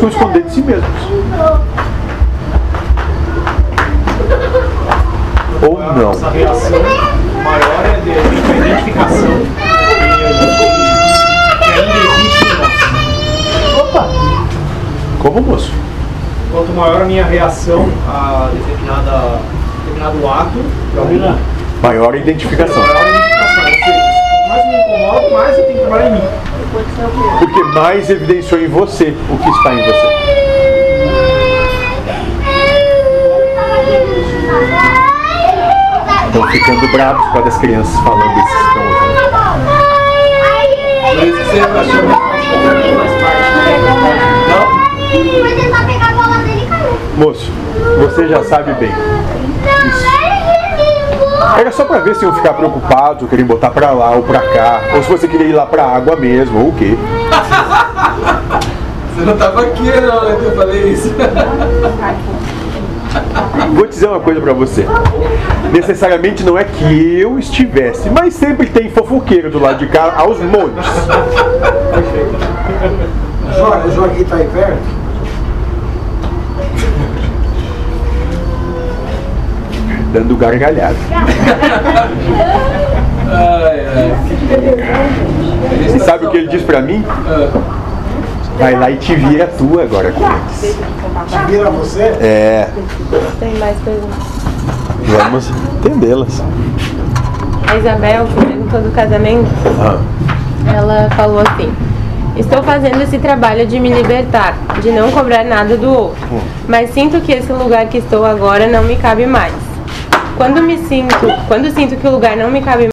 buscam esconder de si mesmos. Ou não. Nossa reação maior é de de identificação. A. Opa! Como moço? Quanto maior a minha reação a determinada, determinado ato, mim, Maior identificação. maior a identificação. Ou seja, quanto mais eu me incomodo, mais eu tenho que trabalhar em mim. Porque mais evidenciou em você o que está em você. Estão ficando bravos causa das crianças falando isso que estão ouvindo. Isso. Moço, você já sabe bem. Era só pra ver se iam ficar preocupados, querem botar pra lá ou pra cá, ou se você queria ir lá pra água mesmo, ou o quê. Você não tava aqui não, né, que eu falei isso. Vou dizer uma coisa pra você. Necessariamente não é que eu estivesse, mas sempre tem fofoqueiro do lado de cá aos montes. Joga, joguinho tá aí perto? Dando gargalhada. E sabe o que ele diz pra mim? Vai lá e te vira tu agora com eles. Vira você? É, Tem mais perguntas. vamos entendê-las. A Isabel, que perguntou do casamento, Ah, ela falou assim: Estou fazendo esse trabalho de me libertar, de não cobrar nada do outro, mas sinto que esse lugar que estou agora não me cabe mais. Quando me sinto, quando sinto que o lugar não me cabe